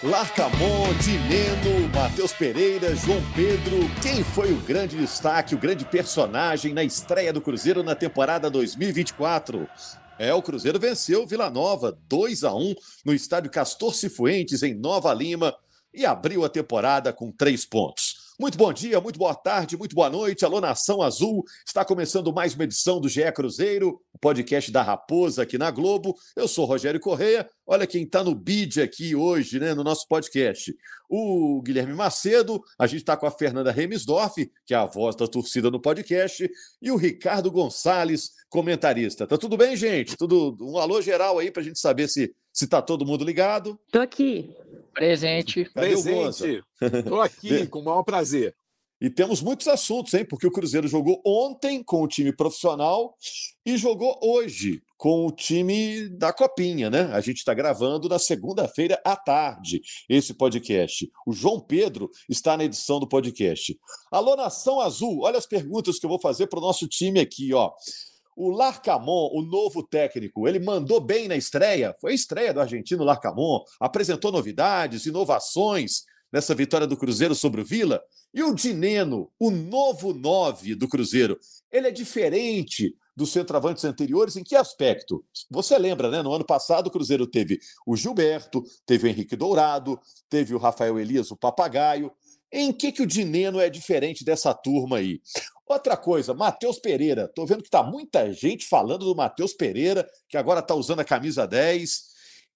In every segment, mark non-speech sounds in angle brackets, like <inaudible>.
Larcamon, Dineno, Matheus Pereira, João Pedro. Quem foi o grande destaque, o grande personagem na estreia do Cruzeiro na temporada 2024? É, o Cruzeiro venceu Vila Nova 2 a 1 no estádio Castor Cifuentes, em Nova Lima, e abriu a temporada com três pontos. Muito bom dia, muito boa tarde, muito boa noite. Alô, Nação Azul. Está começando mais uma edição do GE Cruzeiro, o podcast da Raposa aqui na Globo. Eu sou Rogério Correia. Olha quem está no bid aqui hoje, né, no nosso podcast. O Guilherme Macedo, a gente está com a Fernanda Remisdorf, que é a voz da torcida no podcast, e o Ricardo Gonçalves, comentarista. Tá tudo bem, gente? Tudo um alô geral aí para a gente saber se se tá todo mundo ligado. Tô aqui. Presente. Cadê Presente. Estou aqui, com o maior prazer. E temos muitos assuntos, hein? Porque o Cruzeiro jogou ontem com o time profissional e jogou hoje com o time da Copinha, né? A gente está gravando na segunda-feira à tarde esse podcast. O João Pedro está na edição do podcast. Alô, Nação Azul, olha as perguntas que eu vou fazer para o nosso time aqui, ó. O Larcamon, o novo técnico, ele mandou bem na estreia. Foi a estreia do argentino Larcamon. Apresentou novidades, inovações nessa vitória do Cruzeiro sobre o Vila. E o Dineno, o novo nove do Cruzeiro, ele é diferente dos centroavantes anteriores em que aspecto? Você lembra, né? No ano passado o Cruzeiro teve o Gilberto, teve o Henrique Dourado, teve o Rafael Elias, o Papagaio. Em que, que o Dineno é diferente dessa turma aí? Outra coisa, Matheus Pereira. Tô vendo que tá muita gente falando do Matheus Pereira, que agora tá usando a camisa 10.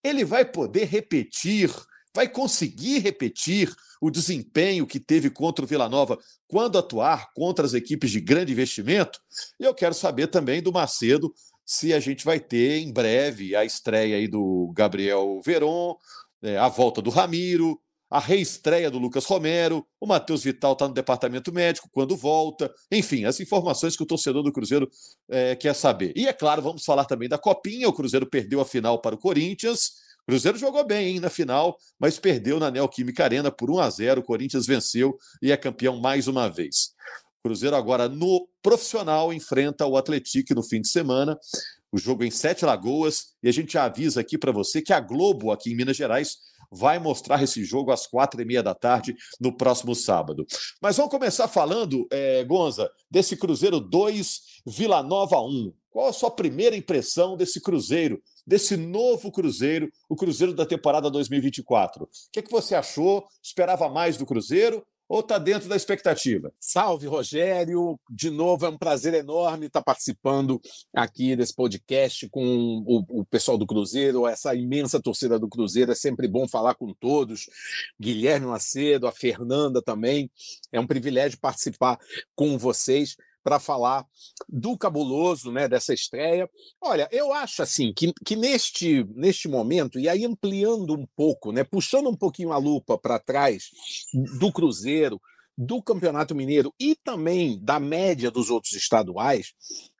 Ele vai poder repetir, vai conseguir repetir o desempenho que teve contra o Vila Nova quando atuar contra as equipes de grande investimento? E eu quero saber também do Macedo se a gente vai ter em breve a estreia aí do Gabriel Veron, é, a volta do Ramiro, a reestreia do Lucas Romero, o Matheus Vital está no departamento médico quando volta, enfim, as informações que o torcedor do Cruzeiro é, quer saber. E é claro, vamos falar também da Copinha. O Cruzeiro perdeu a final para o Corinthians. O Cruzeiro jogou bem hein, na final, mas perdeu na Neoquímica Arena por 1 a 0. O Corinthians venceu e é campeão mais uma vez. O Cruzeiro agora no profissional enfrenta o Atlético no fim de semana. O jogo em Sete Lagoas e a gente avisa aqui para você que a Globo aqui em Minas Gerais vai mostrar esse jogo às quatro e meia da tarde no próximo sábado. Mas vamos começar falando, é, Gonza, desse Cruzeiro 2, Vila Nova 1. Qual a sua primeira impressão desse Cruzeiro, desse novo Cruzeiro, o Cruzeiro da temporada 2024? O que, é que você achou? Esperava mais do Cruzeiro? Ou está dentro da expectativa? Salve, Rogério. De novo, é um prazer enorme estar participando aqui desse podcast com o, o, pessoal do Cruzeiro, essa imensa torcida do Cruzeiro. É sempre bom falar com todos. Guilherme Macedo, a Fernanda também. É um privilégio participar com vocês para falar do cabuloso, né, dessa estreia. Olha, eu acho assim que, que neste, neste momento, e aí ampliando um pouco, né, puxando um pouquinho a lupa para trás do Cruzeiro, do Campeonato Mineiro e também da média dos outros estaduais,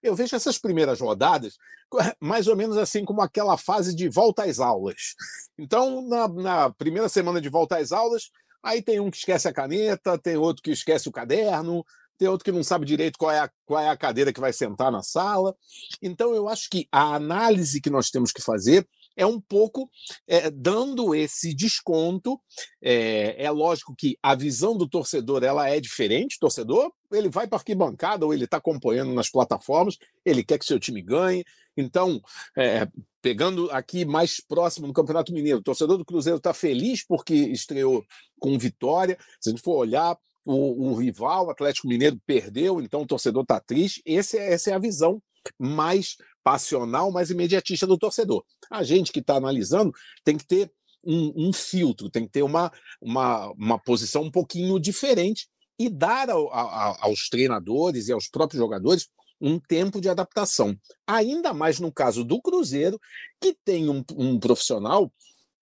eu vejo essas primeiras rodadas <laughs> mais ou menos assim como aquela fase de volta às aulas. Então, na, na primeira semana de volta às aulas, aí tem um que esquece a caneta, tem outro que esquece o caderno, tem outro que não sabe direito qual é, a, qual é a cadeira que vai sentar na sala. Então, eu acho que a análise que nós temos que fazer é um pouco é, dando esse desconto. É, é, lógico que a visão do torcedor ela é diferente. O torcedor ele vai para arquibancada ou ele está acompanhando nas plataformas, ele quer que seu time ganhe. Então, é, pegando aqui mais próximo no Campeonato Mineiro, o torcedor do Cruzeiro está feliz porque estreou com vitória. Se a gente for olhar o, o rival, o Atlético Mineiro, perdeu, então o torcedor está triste. Esse, é, essa é a visão mais passional, mais imediatista do torcedor. A gente que está analisando tem que ter um, um, filtro, tem que ter uma, uma, uma posição um pouquinho diferente e dar ao, a, aos treinadores e aos próprios jogadores um tempo de adaptação. Ainda mais no caso do Cruzeiro, que tem um, um profissional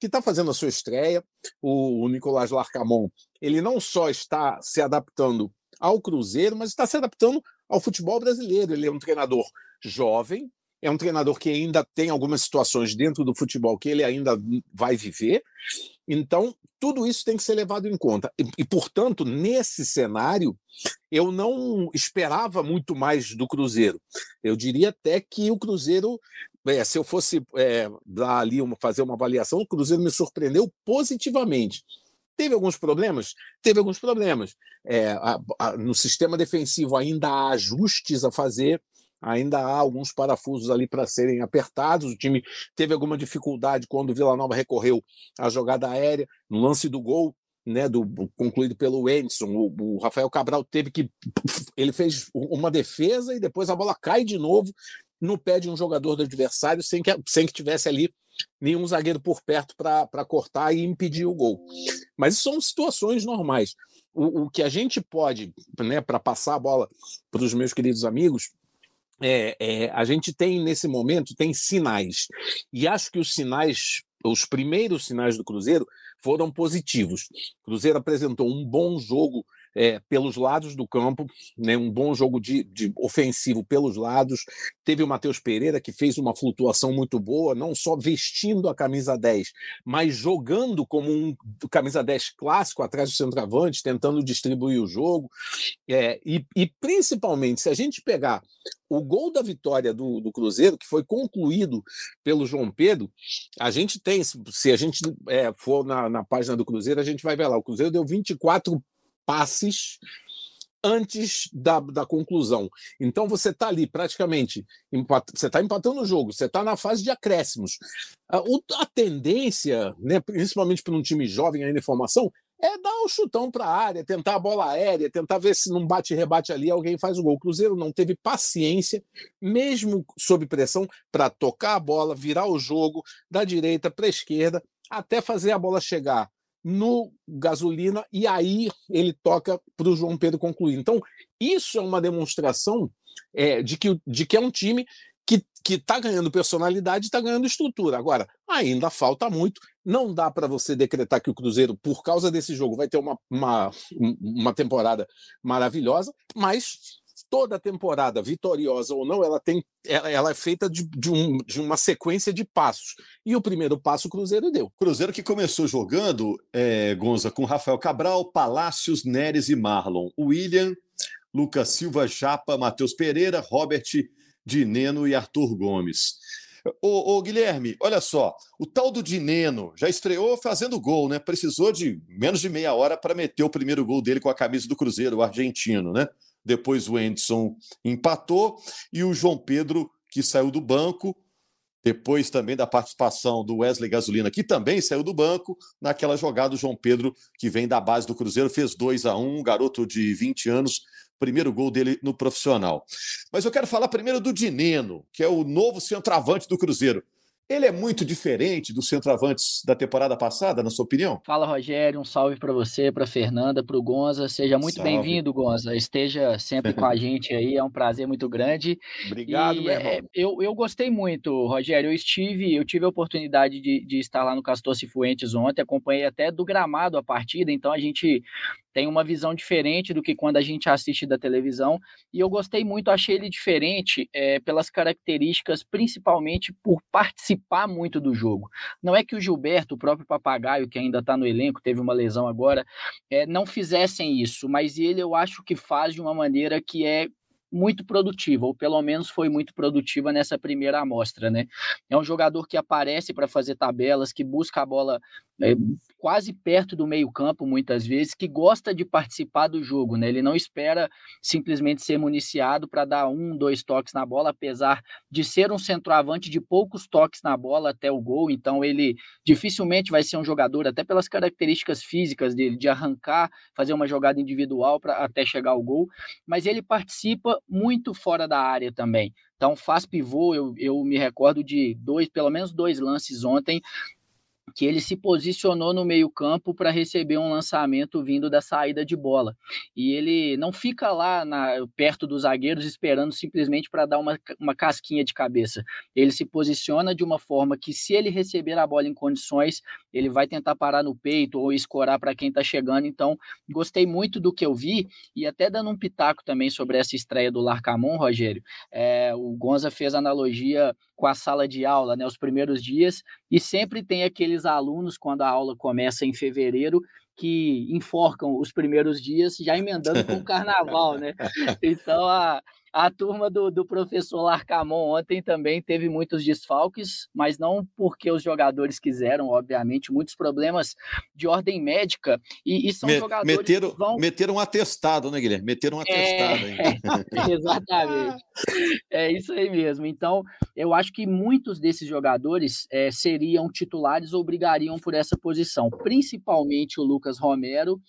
que está fazendo a sua estreia. O, o Nicolás Larcamon, ele não só está se adaptando ao Cruzeiro, mas está se adaptando ao futebol brasileiro. Ele é um treinador jovem, é um treinador que ainda tem algumas situações dentro do futebol que ele ainda vai viver. Então, tudo isso tem que ser levado em conta. E, e, portanto, nesse cenário, eu não esperava muito mais do Cruzeiro. Eu diria até que o Cruzeiro, é, se eu fosse é, dar ali uma, fazer uma avaliação, o Cruzeiro me surpreendeu positivamente. Teve alguns problemas? Teve alguns problemas. É, a, a, no sistema defensivo ainda há ajustes a fazer ainda há alguns parafusos ali para serem apertados. O time teve alguma dificuldade quando o Vila Nova recorreu à jogada aérea, no lance do gol. Né, do, concluído pelo Edson, o, o, Rafael Cabral teve que. Ele fez uma defesa e depois a bola cai de novo no pé de um jogador do adversário sem que, sem que tivesse ali nenhum zagueiro por perto para cortar e impedir o gol. Mas são situações normais. O, o que a gente pode, né, para passar a bola para os meus queridos amigos, é, é, a gente tem nesse momento tem sinais e acho que os sinais, os primeiros sinais do Cruzeiro foram positivos. O Cruzeiro apresentou um bom jogo é, pelos lados do campo, né, um bom jogo de, de, ofensivo pelos lados. Teve o Matheus Pereira, que fez uma flutuação muito boa, não só vestindo a camisa 10, mas jogando como um camisa 10 clássico atrás do centroavante, tentando distribuir o jogo. É, e, e, principalmente, se a gente pegar o gol da vitória do, do, Cruzeiro, que foi concluído pelo João Pedro, a gente tem, se a gente é, for na, na página do Cruzeiro, a gente vai ver lá, o Cruzeiro deu 24 passes antes da, da conclusão. Então você está ali praticamente, você está empatando o jogo, você está na fase de acréscimos. A, a tendência, né, principalmente para um time jovem ainda em formação, é dar o um chutão para a área, tentar a bola aérea, tentar ver se não bate-rebate ali, alguém faz o gol. O Cruzeiro não teve paciência, mesmo sob pressão, para tocar a bola, virar o jogo da direita para a esquerda, até fazer a bola chegar no gasolina e aí ele toca para o João Pedro concluir. Então, isso é uma demonstração é, de, que, de que é um time que está ganhando personalidade está ganhando estrutura. Agora, ainda falta muito. Não dá para você decretar que o Cruzeiro, por causa desse jogo, vai ter uma, uma, uma temporada maravilhosa, mas toda temporada, vitoriosa ou não, ela tem, ela, ela é feita de, de, um, de, uma sequência de passos. E o primeiro passo o Cruzeiro deu. Cruzeiro que começou jogando, é, Gonza, com Rafael Cabral, Palácios, Neres e Marlon. William, Lucas Silva, Japa, Matheus Pereira, Robert, Dineno e Arthur Gomes. Ô, ô, Guilherme, olha só, o tal do Dineno já estreou fazendo gol, né? Precisou de menos de meia hora para meter o primeiro gol dele com a camisa do Cruzeiro, o argentino, né? Depois o Anderson empatou e o João Pedro, que saiu do banco, depois também da participação do Wesley Gasolina, que também saiu do banco, naquela jogada o João Pedro, que vem da base do Cruzeiro, fez 2 a 1 um garoto de 20 anos, primeiro gol dele no profissional. Mas eu quero falar primeiro do Dineno, que é o novo centroavante do Cruzeiro. Ele é muito diferente dos centroavantes da temporada passada, na sua opinião? Fala, Rogério. Um salve para você, para Fernanda, para o Gonza. Seja muito bem-vindo, Gonza. Esteja sempre com a <laughs> gente aí. É um prazer muito grande. Obrigado, e, meu irmão. É, eu, eu gostei muito, Rogério. Eu estive, eu tive a oportunidade de, de estar lá no Castor Cifuentes ontem. Acompanhei até do gramado a partida. Então a gente tem uma visão diferente do que quando a gente assiste da televisão. E eu gostei muito, achei ele diferente é, pelas características, principalmente por participar muito do jogo. Não é que o Gilberto, o próprio papagaio, que ainda está no elenco, teve uma lesão agora, é, não fizessem isso, mas ele eu acho que faz de uma maneira que é muito produtiva, ou pelo menos foi muito produtiva nessa primeira amostra, né? É um jogador que aparece para fazer tabelas, que busca a bola é, quase perto do meio-campo, muitas vezes, que gosta de participar do jogo, né? Ele não espera simplesmente ser municiado para dar um, dois toques na bola, apesar de ser um centroavante de poucos toques na bola até o gol, então ele dificilmente vai ser um jogador, até pelas características físicas dele, de arrancar, fazer uma jogada individual para até chegar ao gol, mas ele participa muito fora da área também. Então faz pivô, eu, eu me recordo de dois, pelo menos dois lances ontem que ele se posicionou no meio-campo para receber um lançamento vindo da saída de bola. E ele não fica lá na, perto dos zagueiros esperando simplesmente para dar uma, uma casquinha de cabeça. Ele se posiciona de uma forma que, se ele receber a bola em condições, ele vai tentar parar no peito ou escorar para quem está chegando. Então, gostei muito do que eu vi e até dando um pitaco também sobre essa estreia do Larcamon, Rogério. É, o Gonza fez analogia com a sala de aula, né, os primeiros dias, e sempre tem aqueles alunos, quando a aula começa em fevereiro, que enforcam os primeiros dias, já emendando com o <laughs> carnaval, né? Então, a, a turma do, do professor Larcamon ontem também teve muitos desfalques, mas não porque os jogadores quiseram, obviamente, muitos problemas de ordem médica. E, e são Me, jogadores meteram, que vão... Meteram um atestado, né, Guilherme? Meteram um atestado. É, <laughs> exatamente. É isso aí mesmo. Então, eu acho que muitos desses jogadores é, seriam titulares ou brigariam por essa posição, principalmente o Lucas Romero,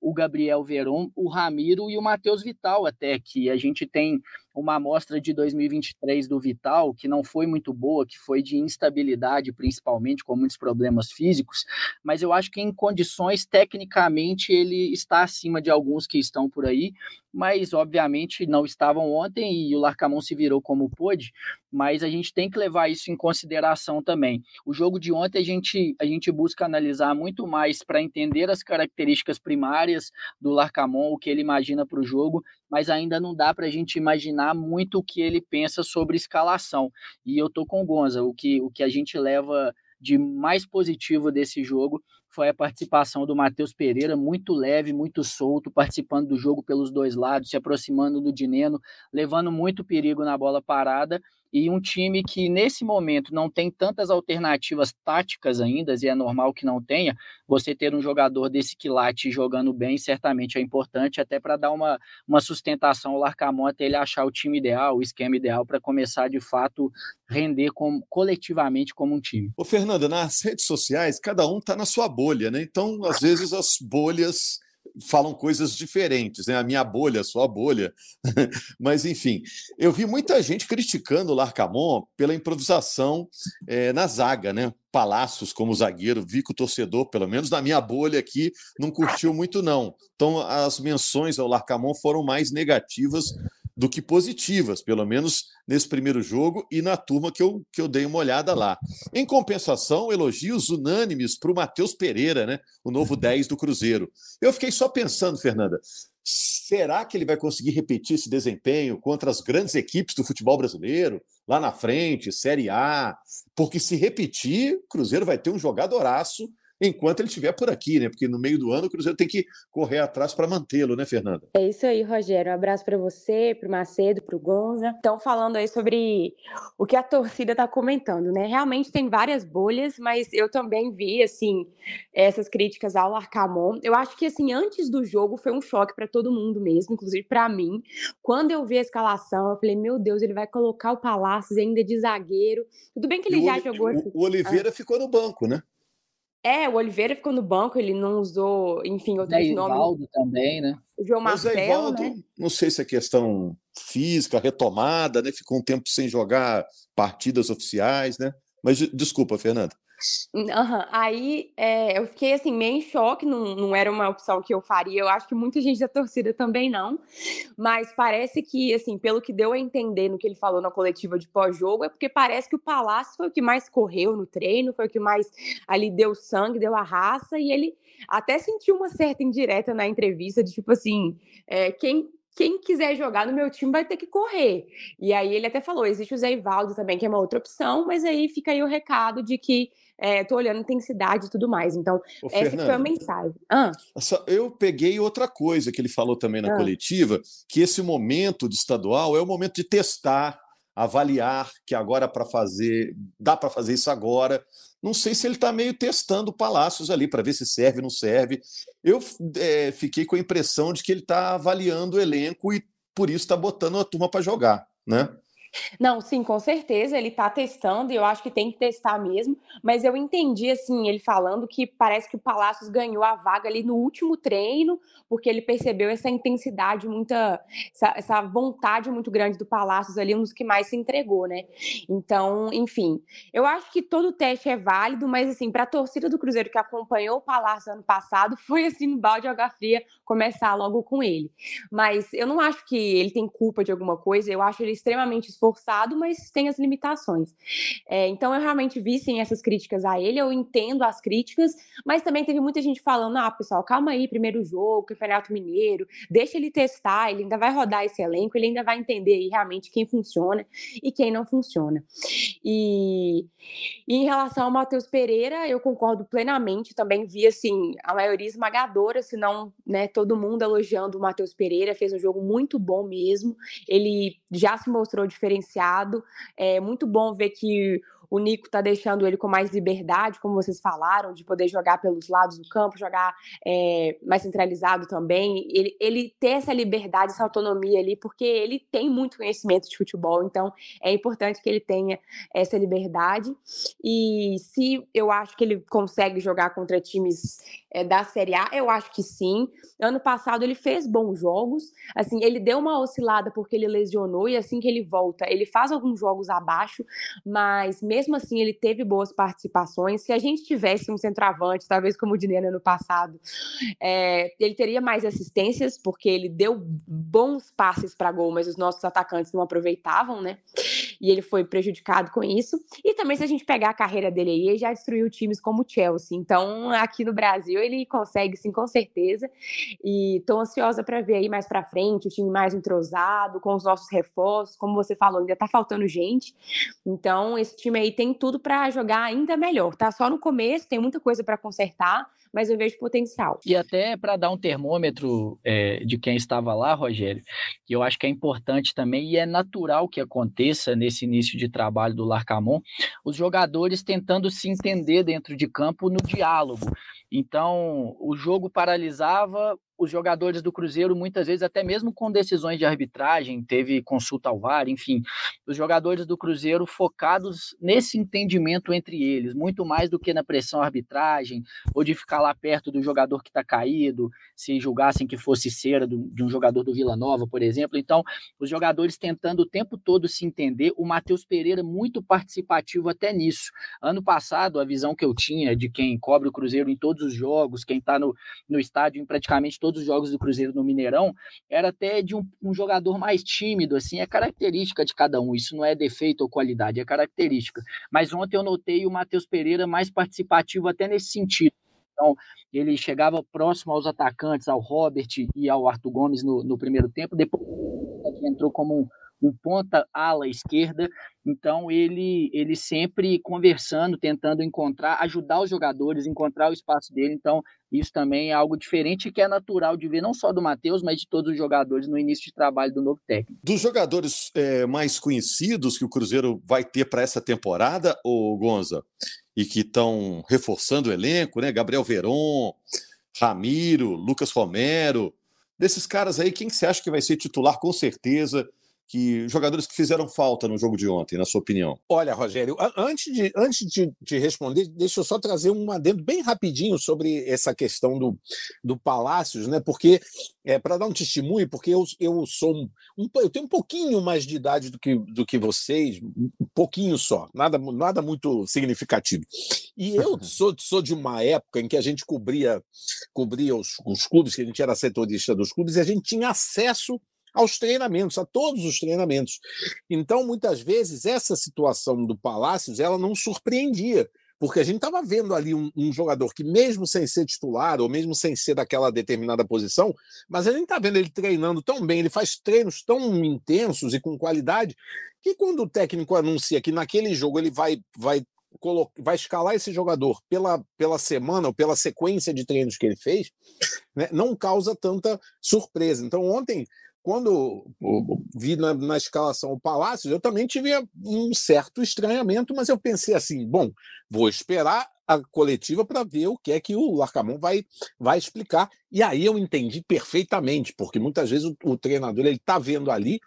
o Gabriel Veron, o Ramiro e o Matheus Vital, até que a gente tem uma amostra de 2023 do Vital, que não foi muito boa, que foi de instabilidade, principalmente, com muitos problemas físicos, mas eu acho que em condições, tecnicamente, ele está acima de alguns que estão por aí, mas obviamente não estavam ontem e o Larcamon se virou como pôde, mas a gente tem que levar isso em consideração também. O jogo de ontem a gente, a gente busca analisar muito mais para entender as características primárias do Larcamon, o que ele imagina para o jogo, mas ainda não dá para a gente imaginar muito o que ele pensa sobre escalação. E eu tô com o Gonza, o que, o que a gente leva de mais positivo desse jogo foi a participação do Matheus Pereira, muito leve, muito solto, participando do jogo pelos dois lados, se aproximando do Dineno, levando muito perigo na bola parada e um time que nesse momento não tem tantas alternativas táticas ainda, e é normal que não tenha, você ter um jogador desse quilate jogando bem certamente é importante, até para dar uma, uma sustentação ao Larcamon até ele achar o time ideal, o esquema ideal para começar de fato render coletivamente como um time. Ô Fernanda, nas redes sociais cada um está na sua bolha, né? Então às vezes as bolhas falam coisas diferentes, né? A minha bolha, a sua bolha. <laughs> Mas, enfim, eu vi muita gente criticando o Larcamon pela improvisação é, na zaga, né? Palácios como zagueiro, vi que o torcedor, pelo menos na minha bolha aqui, não curtiu muito, não. Então, as menções ao Larcamon foram mais negativas do que positivas, pelo menos nesse primeiro jogo e na turma que eu, que eu dei uma olhada lá. Em compensação, elogios unânimes para o Matheus Pereira, né? o novo 10 do Cruzeiro. Eu fiquei só pensando, Fernanda, será que ele vai conseguir repetir esse desempenho contra as grandes equipes do futebol brasileiro, lá na frente, Série A? Porque se repetir, o Cruzeiro vai ter um jogadoraço enquanto ele estiver por aqui, né? Porque no meio do ano o Cruzeiro tem que correr atrás para mantê-lo, né, Fernanda? É isso aí, Rogério. Um abraço para você, para o Macedo, para o Gonza. Então, falando aí sobre o que a torcida está comentando, né? Realmente tem várias bolhas, mas eu também vi, assim, essas críticas ao Arcamon. Eu acho que, assim, antes do jogo foi um choque para todo mundo mesmo, inclusive para mim. Quando eu vi a escalação, eu falei, meu Deus, ele vai colocar o Palácios ainda de zagueiro. Tudo bem que ele e já o, jogou. O, o Oliveira ah. ficou no banco, né? É, o Oliveira ficou no banco, ele não usou, enfim, outros Zé nomes. Ivaldo também, né? O João Marcelo, Ivaldo, né? não sei se é questão física, retomada, né? Ficou um tempo sem jogar partidas oficiais, né? Mas desculpa, Fernanda. Uhum. Aí é, eu fiquei assim, meio em choque, não, não era uma opção que eu faria. Eu acho que muita gente da torcida também não. Mas parece que, assim, pelo que deu a entender no que ele falou na coletiva de pós-jogo, é porque parece que o Palácio foi o que mais correu no treino, foi o que mais ali deu sangue, deu a raça, e ele até sentiu uma certa indireta na entrevista de tipo assim, é, quem quem quiser jogar no meu time vai ter que correr. E aí ele até falou, existe o Zé Ivaldo também, que é uma outra opção, mas aí fica aí o recado de que é, tô olhando intensidade e tudo mais. Então, Ô, essa Fernanda, foi a mensagem. Ah. Eu peguei outra coisa que ele falou também na ah. coletiva, que esse momento de estadual é o momento de testar, avaliar, que agora para fazer, dá para fazer isso agora. Não sei se ele está meio testando Palácios ali para ver se serve ou não serve. Eu é, fiquei com a impressão de que ele está avaliando o elenco e por isso está botando a turma para jogar, né? Não, sim, com certeza, ele está testando e eu acho que tem que testar mesmo, mas eu entendi, assim, ele falando que parece que o Palácios ganhou a vaga ali no último treino, porque ele percebeu essa intensidade, muita, essa, essa vontade muito grande do Palácios ali, um dos que mais se entregou, né? Então, enfim, eu acho que todo teste é válido, mas, assim, para a torcida do Cruzeiro que acompanhou o Palácios ano passado, <laughs> foi, assim, balde de água fria começar logo com ele. Mas eu não acho que ele tem culpa de alguma coisa, eu acho ele extremamente esforçado, mas tem as limitações. É, então eu realmente vi sim essas críticas a ele, eu entendo as críticas, mas também teve muita gente falando: ah, pessoal, calma aí, primeiro jogo, Campeonato Mineiro, deixa ele testar, ele ainda vai rodar esse elenco, ele ainda vai entender aí realmente quem funciona e quem não funciona. E, e em relação ao Matheus Pereira, eu concordo plenamente, também vi assim, a maioria esmagadora, se não né, todo mundo elogiando o Matheus Pereira, fez um jogo muito bom mesmo. Ele já se mostrou diferenciado. É muito bom ver que o Nico está deixando ele com mais liberdade, como vocês falaram, de poder jogar pelos lados do campo, jogar é, mais centralizado também. Ele, ele ter essa liberdade, essa autonomia ali, porque ele tem muito conhecimento de futebol, então é importante que ele tenha essa liberdade. E se eu acho que ele consegue jogar contra times é, da Série A, eu acho que sim. Ano passado ele fez bons jogos, assim, ele deu uma oscilada porque ele lesionou, e assim que ele volta, ele faz alguns jogos abaixo, mas mesmo mesmo assim ele teve boas participações. Se a gente tivesse um centroavante, talvez como o Dineno no passado, é, ele teria mais assistências, porque ele deu bons passes para gol, mas os nossos atacantes não aproveitavam, né? E ele foi prejudicado com isso. E também, se a gente pegar a carreira dele aí, ele já destruiu times como o Chelsea. Então, aqui no Brasil, ele consegue sim, com certeza. E tô ansiosa para ver aí mais para frente o time mais entrosado, com os nossos reforços. Como você falou, ainda tá faltando gente. Então, esse time aí tem tudo para jogar ainda melhor. Tá só no começo, tem muita coisa para consertar, mas eu vejo potencial. E até para dar um termômetro é, de quem estava lá, Rogério, que eu acho que é importante também e é natural que aconteça nesse início de trabalho do Larcamon, os jogadores tentando se entender dentro de campo no diálogo. Então, o jogo paralisava, os jogadores do Cruzeiro, muitas vezes, até mesmo com decisões de arbitragem, teve consulta ao VAR, enfim, os jogadores do Cruzeiro focados nesse entendimento entre eles, muito mais do que na pressão arbitragem, ou de ficar lá perto do jogador que está caído, se julgassem que fosse cera do, de um jogador do Vila Nova, por exemplo. Então, os jogadores tentando o tempo todo se entender, o Matheus Pereira muito participativo até nisso. Ano passado, a visão que eu tinha de quem cobre o Cruzeiro em todos os jogos, quem está no, no estádio em praticamente todos os jogos do Cruzeiro no Mineirão, era até de um, um, jogador mais tímido, assim, é característica de cada um, isso não é defeito ou qualidade, é característica. Mas ontem eu notei o Matheus Pereira mais participativo até nesse sentido. Então, ele chegava próximo aos atacantes, ao Robert e ao Arthur Gomes no, no primeiro tempo, depois entrou como um, um ponta ala esquerda, então ele ele sempre conversando, tentando encontrar, ajudar os jogadores, encontrar o espaço dele. Então isso também é algo diferente que é natural de ver não só do Matheus, mas de todos os jogadores no início de trabalho do novo técnico. Dos jogadores é, mais conhecidos que o Cruzeiro vai ter para essa temporada, o Gonza, e que estão reforçando o elenco, né? Gabriel Veron, Ramiro, Lucas Romero. Desses caras aí, quem você acha que vai ser titular com certeza? Que jogadores que fizeram falta no jogo de ontem, na sua opinião? Olha, Rogério, antes de, antes de, de responder, deixa eu só trazer um adendo bem rapidinho sobre essa questão do, do Palácios, né? Porque é, para dar um testemunho, porque eu, eu sou um, um, eu tenho um pouquinho mais de idade do que, do que vocês, um pouquinho só, nada, nada muito significativo. E eu <laughs> sou, sou de uma época em que a gente cobria, cobria os, os clubes, que a gente era setorista dos clubes, e a gente tinha acesso aos treinamentos, a todos os treinamentos. Então, muitas vezes, essa situação do Palácios, ela não surpreendia, porque a gente estava vendo ali um, um, jogador que, mesmo sem ser titular, ou mesmo sem ser daquela determinada posição, mas a gente está vendo ele treinando tão bem, ele faz treinos tão intensos e com qualidade, que quando o técnico anuncia que naquele jogo ele vai, vai, vai escalar esse jogador pela, pela semana ou pela sequência de treinos que ele fez, né, não causa tanta surpresa. Então, ontem quando vi na, na, escalação o Palácio, eu também tive um certo estranhamento, mas eu pensei assim: bom, vou esperar a coletiva para ver o que é que o Larcamon vai, vai explicar. E aí eu entendi perfeitamente, porque muitas vezes o, o treinador ele está vendo ali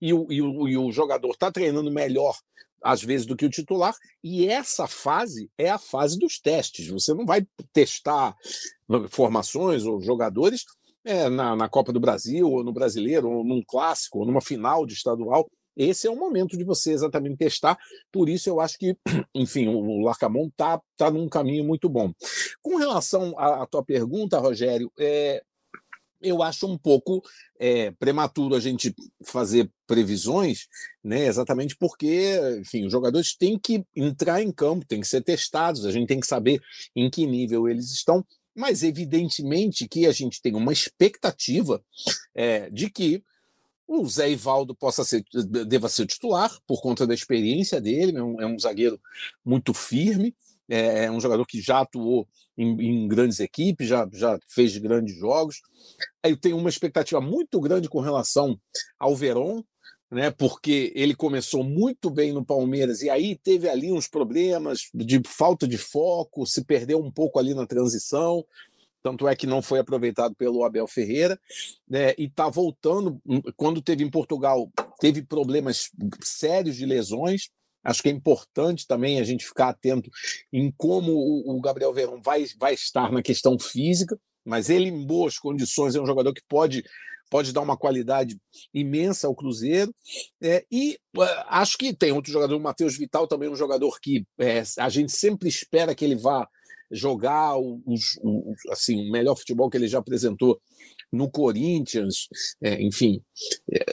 e o, e o, e o jogador está treinando melhor às vezes do que o titular, e essa fase é a fase dos testes. Você não vai testar formações ou jogadores é, na, na Copa do Brasil, ou no Brasileiro, ou num clássico, ou numa final de estadual. Esse é o momento de você exatamente testar. Por isso, eu acho que, <clears throat> enfim, o Larcamon está tá num caminho muito bom. Com relação à, à tua pergunta, Rogério, é, eu acho um pouco é, prematuro a gente fazer previsões, né, exatamente porque, enfim, os jogadores têm que entrar em campo, têm que ser testados, a gente tem que saber em que nível eles estão, mas evidentemente que a gente tem uma expectativa é, de que o Zé Ivaldo possa ser, deva ser titular por conta da experiência dele, é um, é um zagueiro muito firme, é, é um jogador que já atuou em, em, grandes equipes, já, já fez grandes jogos. Eu tenho uma expectativa muito grande com relação ao Verón, né, porque ele começou muito bem no Palmeiras e aí teve ali uns problemas de falta de foco, se perdeu um pouco ali na transição, tanto é que não foi aproveitado pelo Abel Ferreira, né, e está voltando. Hum, quando teve em Portugal, teve problemas sérios de lesões, Acho que é importante também a gente ficar atento em como o, Gabriel Verão vai, vai estar na questão física, mas ele em boas condições é um jogador que pode pode dar uma qualidade imensa ao Cruzeiro. É, e acho que tem outro jogador, o Matheus Vital, também um jogador que é, a gente sempre espera que ele vá jogar o, o, assim, o melhor futebol que ele já apresentou no Corinthians, é, enfim,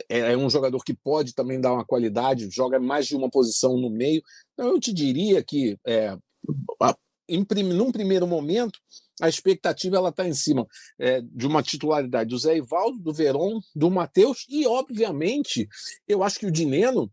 é, é, um jogador que pode também dar uma qualidade, joga mais de uma posição no meio. Então, eu te diria que, é, em, num primeiro momento, a expectativa ela está em cima é, de uma titularidade do Zé Ivaldo, do Verón, do Matheus e, obviamente, eu acho que o Dineno,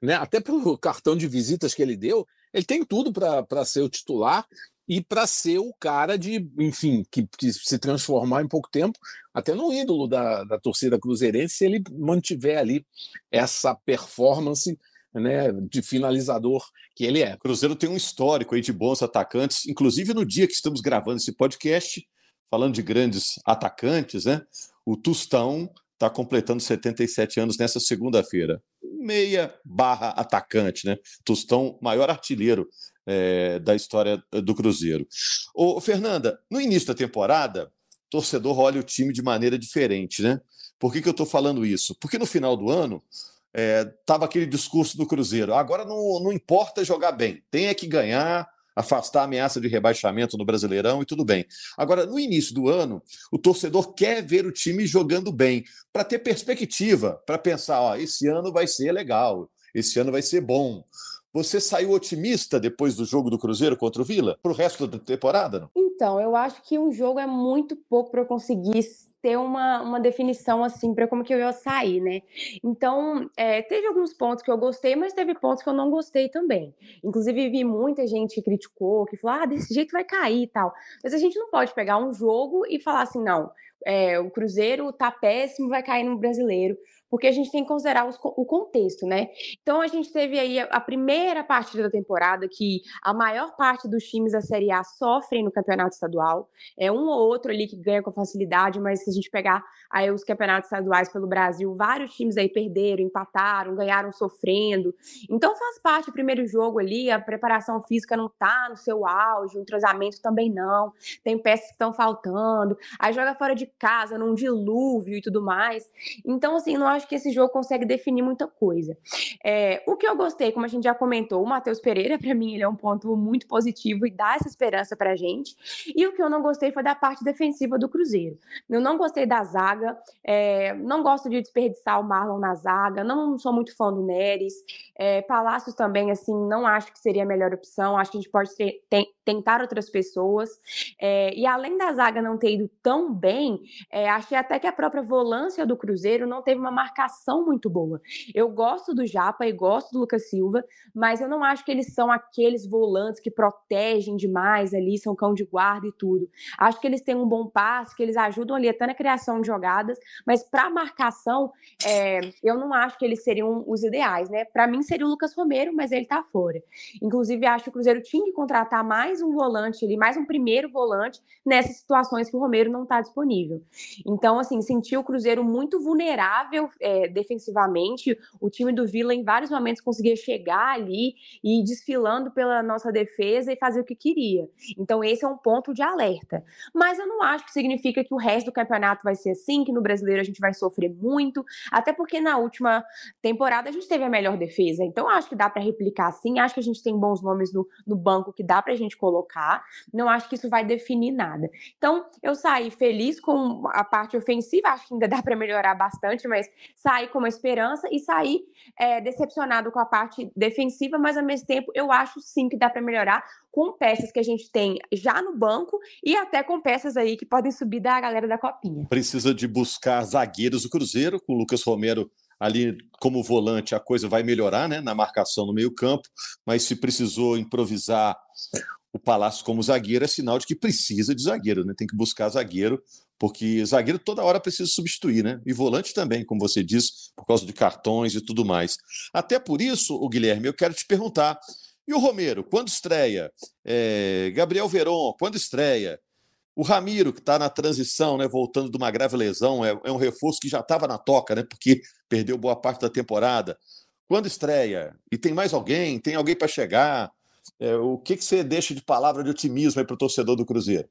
né, até pelo <laughs> cartão de visitas que ele deu, ele tem tudo para ser o titular e para ser o cara de, enfim, que, que, se transformar em pouco tempo até no ídolo da, da torcida cruzeirense se ele mantiver ali essa performance né, de finalizador que ele é. O Cruzeiro tem um histórico aí de bons atacantes, inclusive no dia que estamos gravando esse podcast, falando de grandes atacantes, né? O Tustão está completando 77 anos nessa segunda-feira. Meia barra atacante, né? Tustão, maior artilheiro é, da história do Cruzeiro. Ô, Fernanda, no início da temporada, torcedor olha o time de maneira diferente, né? Por que, que eu estou falando isso? Porque no final do ano estava é, aquele discurso do Cruzeiro. Agora não, não importa jogar bem, tem é que ganhar, afastar a ameaça de rebaixamento no Brasileirão e tudo bem. Agora, no início do ano, o torcedor quer ver o time jogando bem, para ter perspectiva, para pensar, ó, esse ano vai ser legal, esse ano vai ser bom. Você saiu otimista depois do jogo do Cruzeiro contra o Vila para o resto da temporada? Não? Então, eu acho que um jogo é muito pouco para eu conseguir ter uma, uma definição assim para como que eu ia sair, né? Então, é, teve alguns pontos que eu gostei, mas teve pontos que eu não gostei também. Inclusive, vi muita gente que criticou, que falou, ah, desse jeito vai cair e tal. Mas a gente não pode pegar um jogo e falar assim, não, é, o Cruzeiro tá péssimo, vai cair no brasileiro porque a gente tem que considerar os, o contexto, né? Então a gente teve aí a, a, primeira partida da temporada que a maior parte dos times da Série A sofrem no campeonato estadual. É um ou outro ali que ganha com facilidade, mas se a gente pegar aí os campeonatos estaduais pelo Brasil, vários times aí perderam, empataram, ganharam sofrendo. Então faz parte do primeiro jogo ali, a preparação física não tá no seu auge, o entrosamento também não, tem peças que estão faltando, aí joga fora de casa, num dilúvio e tudo mais. Então, assim, não acho que esse jogo consegue definir muita coisa. É, o que eu gostei, como a gente já comentou, o Matheus Pereira, <laughs> para mim, ele é um ponto muito positivo e dá essa esperança pra gente. E o que eu não gostei foi da parte defensiva do Cruzeiro. Eu não gostei da zaga, é, não gosto de desperdiçar o Marlon na zaga, não sou muito fã do Neres. É, Palácios também, assim, não acho que seria a melhor opção. Acho que a gente pode ter, tentar outras pessoas. É, e além da zaga não ter ido tão bem, é, achei até que a própria volância do Cruzeiro não teve uma marcação muito boa. Eu gosto do Japa e gosto do Lucas Silva, mas eu não acho que eles são aqueles volantes que protegem demais ali, são cão de guarda e tudo. Acho que eles têm um bom passe, que eles ajudam ali até na criação de jogadas, mas para marcação, é, eu não acho que eles seriam os ideais, né? Para mim seria o Lucas Romero, mas ele tá fora. Inclusive, acho que o Cruzeiro tinha que contratar mais mais um volante ali, mais um primeiro volante nessas situações que o Romero não está disponível. Então, assim, senti o Cruzeiro muito vulnerável é, defensivamente. O time do Vila, em vários momentos, conseguia chegar ali e ir desfilando pela nossa defesa e fazer o que queria. Então, esse é um ponto de alerta. Mas eu não acho que significa que o resto do campeonato vai ser assim, que no brasileiro a gente vai sofrer muito, até porque na última temporada a gente teve a melhor defesa. Então, acho que dá para replicar sim. Acho que a gente tem bons nomes no, no banco que dá para a gente colocar. Não acho que isso vai definir nada. Então, eu saí feliz com a parte ofensiva, acho que ainda dá para melhorar bastante, mas saí com uma esperança e saí é, decepcionado com a parte defensiva, mas ao mesmo tempo eu acho sim que dá para melhorar com peças que a gente tem já no banco e até com peças aí que podem subir da galera da copinha. Precisa de buscar zagueiros do Cruzeiro, com o Lucas Romero ali como volante a coisa vai melhorar, né, na marcação no meio-campo, mas se precisou improvisar o Palácio como zagueiro é sinal de que precisa de zagueiro, né? Tem que buscar zagueiro, porque zagueiro toda hora precisa substituir, né? E volante também, como você disse, por causa de cartões e tudo mais. Até por isso, o Guilherme, eu quero te perguntar: e o Romero, quando estreia? É, Gabriel Veron, quando estreia? O Ramiro, que está na transição, né, voltando de uma grave lesão, é, é um reforço que já estava na toca, né, porque perdeu boa parte da temporada. Quando estreia? E tem mais alguém? Tem alguém para chegar? É, o que, que você deixa de palavra de otimismo para o torcedor do Cruzeiro?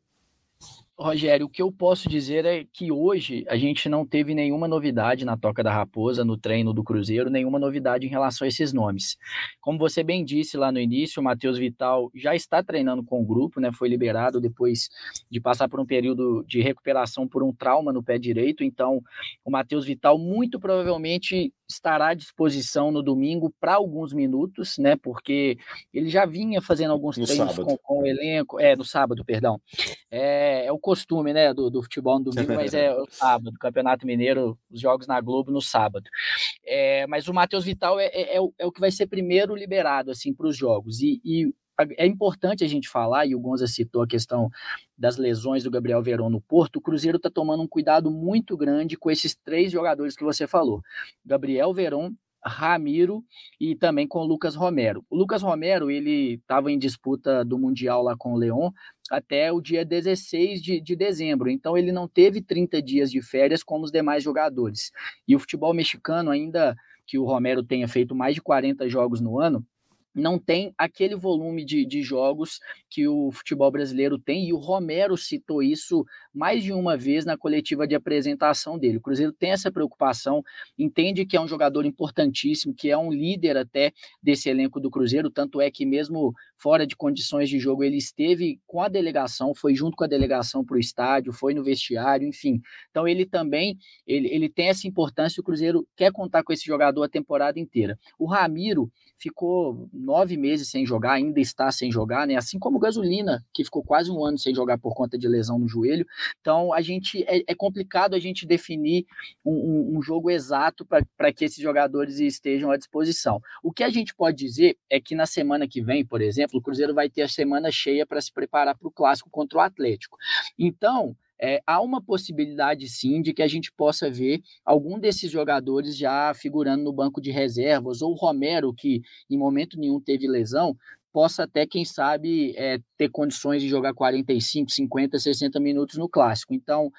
Rogério, o que eu posso dizer é que hoje a gente não teve nenhuma novidade na Toca da Raposa, no treino do Cruzeiro, nenhuma novidade em relação a esses nomes. Como você bem disse lá no início, o Matheus Vital já está treinando com o grupo, né? Foi liberado depois de passar por um período de recuperação por um trauma no pé direito. Então, o Matheus Vital muito provavelmente estará à disposição no domingo para alguns minutos, né? Porque ele já vinha fazendo alguns no treinos com, com, o elenco, é no sábado, perdão. É, é o costume, né, do, do, futebol no domingo, mas é o <laughs> sábado, Campeonato Mineiro, os jogos na Globo no sábado. É, mas o Matheus Vital é, é, é, o, é o que vai ser primeiro liberado assim para os jogos e, e é importante a gente falar, e o Gonza citou a questão das lesões do Gabriel Verón no Porto, o Cruzeiro está tomando um cuidado muito grande com esses três jogadores que você falou. Gabriel Verón, Ramiro e também com o Lucas Romero. O Lucas Romero, ele estava em disputa do Mundial lá com o Leão até o dia 16 de, de dezembro, então ele não teve 30 dias de férias como os demais jogadores. E o futebol mexicano, ainda que o Romero tenha feito mais de 40 jogos no ano, não tem aquele volume de, de jogos que o futebol brasileiro tem, e o Romero citou isso mais de uma vez na coletiva de apresentação dele. O Cruzeiro tem essa preocupação, entende que é um jogador importantíssimo, que é um líder até desse elenco do Cruzeiro, tanto é que mesmo fora de condições de jogo ele esteve com a delegação, foi junto com a delegação para o estádio, foi no vestiário, enfim. Então ele também ele, ele tem essa importância, o Cruzeiro quer contar com esse jogador a temporada inteira. O Ramiro ficou nove meses sem jogar, ainda está sem jogar, né? Assim como Gasolina, que ficou quase um ano sem jogar por conta de lesão no joelho. Então, a gente é, é complicado a gente definir um, um, um jogo exato para que esses jogadores estejam à disposição. O que a gente pode dizer é que na semana que vem, por exemplo, o Cruzeiro vai ter a semana cheia para se preparar para o clássico contra o Atlético. Então, é, há uma possibilidade sim de que a gente possa ver algum desses jogadores já figurando no banco de reservas, ou o Romero, que em momento nenhum teve lesão, possa até, quem sabe, é, ter condições de jogar 45, 50, 60 minutos no clássico. Então,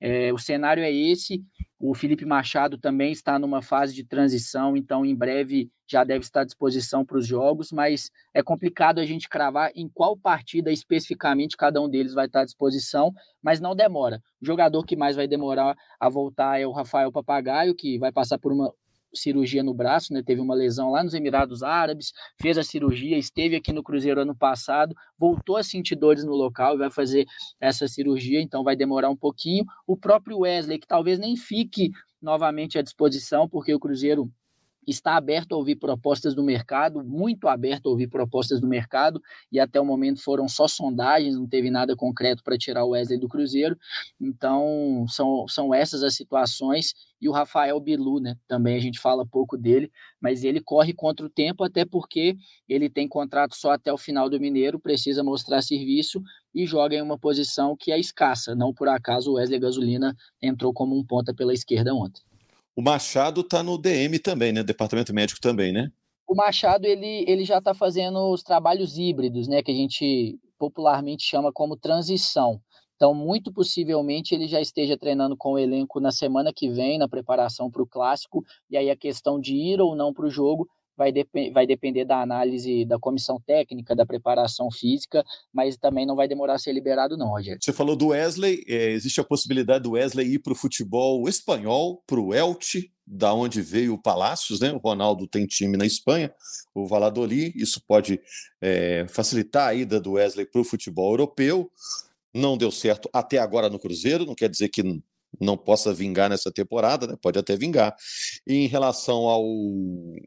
é, o cenário é esse. O Felipe Machado também está numa fase de transição, então em breve já deve estar à disposição para os jogos, mas é complicado a gente cravar em qual partida especificamente cada um deles vai estar à disposição, mas não demora. O jogador que mais vai demorar a voltar é o Rafael Papagaio, que vai passar por uma cirurgia no braço, né? Teve uma lesão lá nos Emirados Árabes, fez a cirurgia, esteve aqui no Cruzeiro ano passado, voltou a sentir dores no local e vai fazer essa cirurgia, então vai demorar um pouquinho. O próprio Wesley, que talvez nem fique novamente à disposição, porque o Cruzeiro está aberto a ouvir propostas do mercado, muito aberto a ouvir propostas do mercado, e até o momento foram só sondagens, não teve nada concreto para tirar o Wesley do Cruzeiro. Então, são, são essas as situações. E o Rafael Bilu, né? Também a gente fala pouco dele, mas ele corre contra o tempo, até porque ele tem contrato só até o final do Mineiro, precisa mostrar serviço e joga em uma posição que é escassa. Não por acaso o Wesley Gasolina entrou como um ponta pela esquerda ontem. O Machado está no DM também, né? Departamento médico também, né? O Machado ele, ele já está fazendo os trabalhos híbridos, né? Que a gente popularmente chama como transição. Então, muito possivelmente ele já esteja treinando com o elenco na semana que vem, na preparação para o clássico, e aí a questão de ir ou não para o jogo vai, dep vai depender da análise da comissão técnica, da preparação física, mas também não vai demorar a ser liberado, não, Rogério. Você falou do Wesley, é, existe a possibilidade do Wesley ir para o futebol espanhol, para o Elche, da onde veio o Palácios, né? O Ronaldo tem time na Espanha, o Valladolid, isso pode é, facilitar a ida do Wesley para o futebol europeu. Não deu certo até agora no Cruzeiro, não quer dizer que não possa vingar nessa temporada, né? pode até vingar. E em relação ao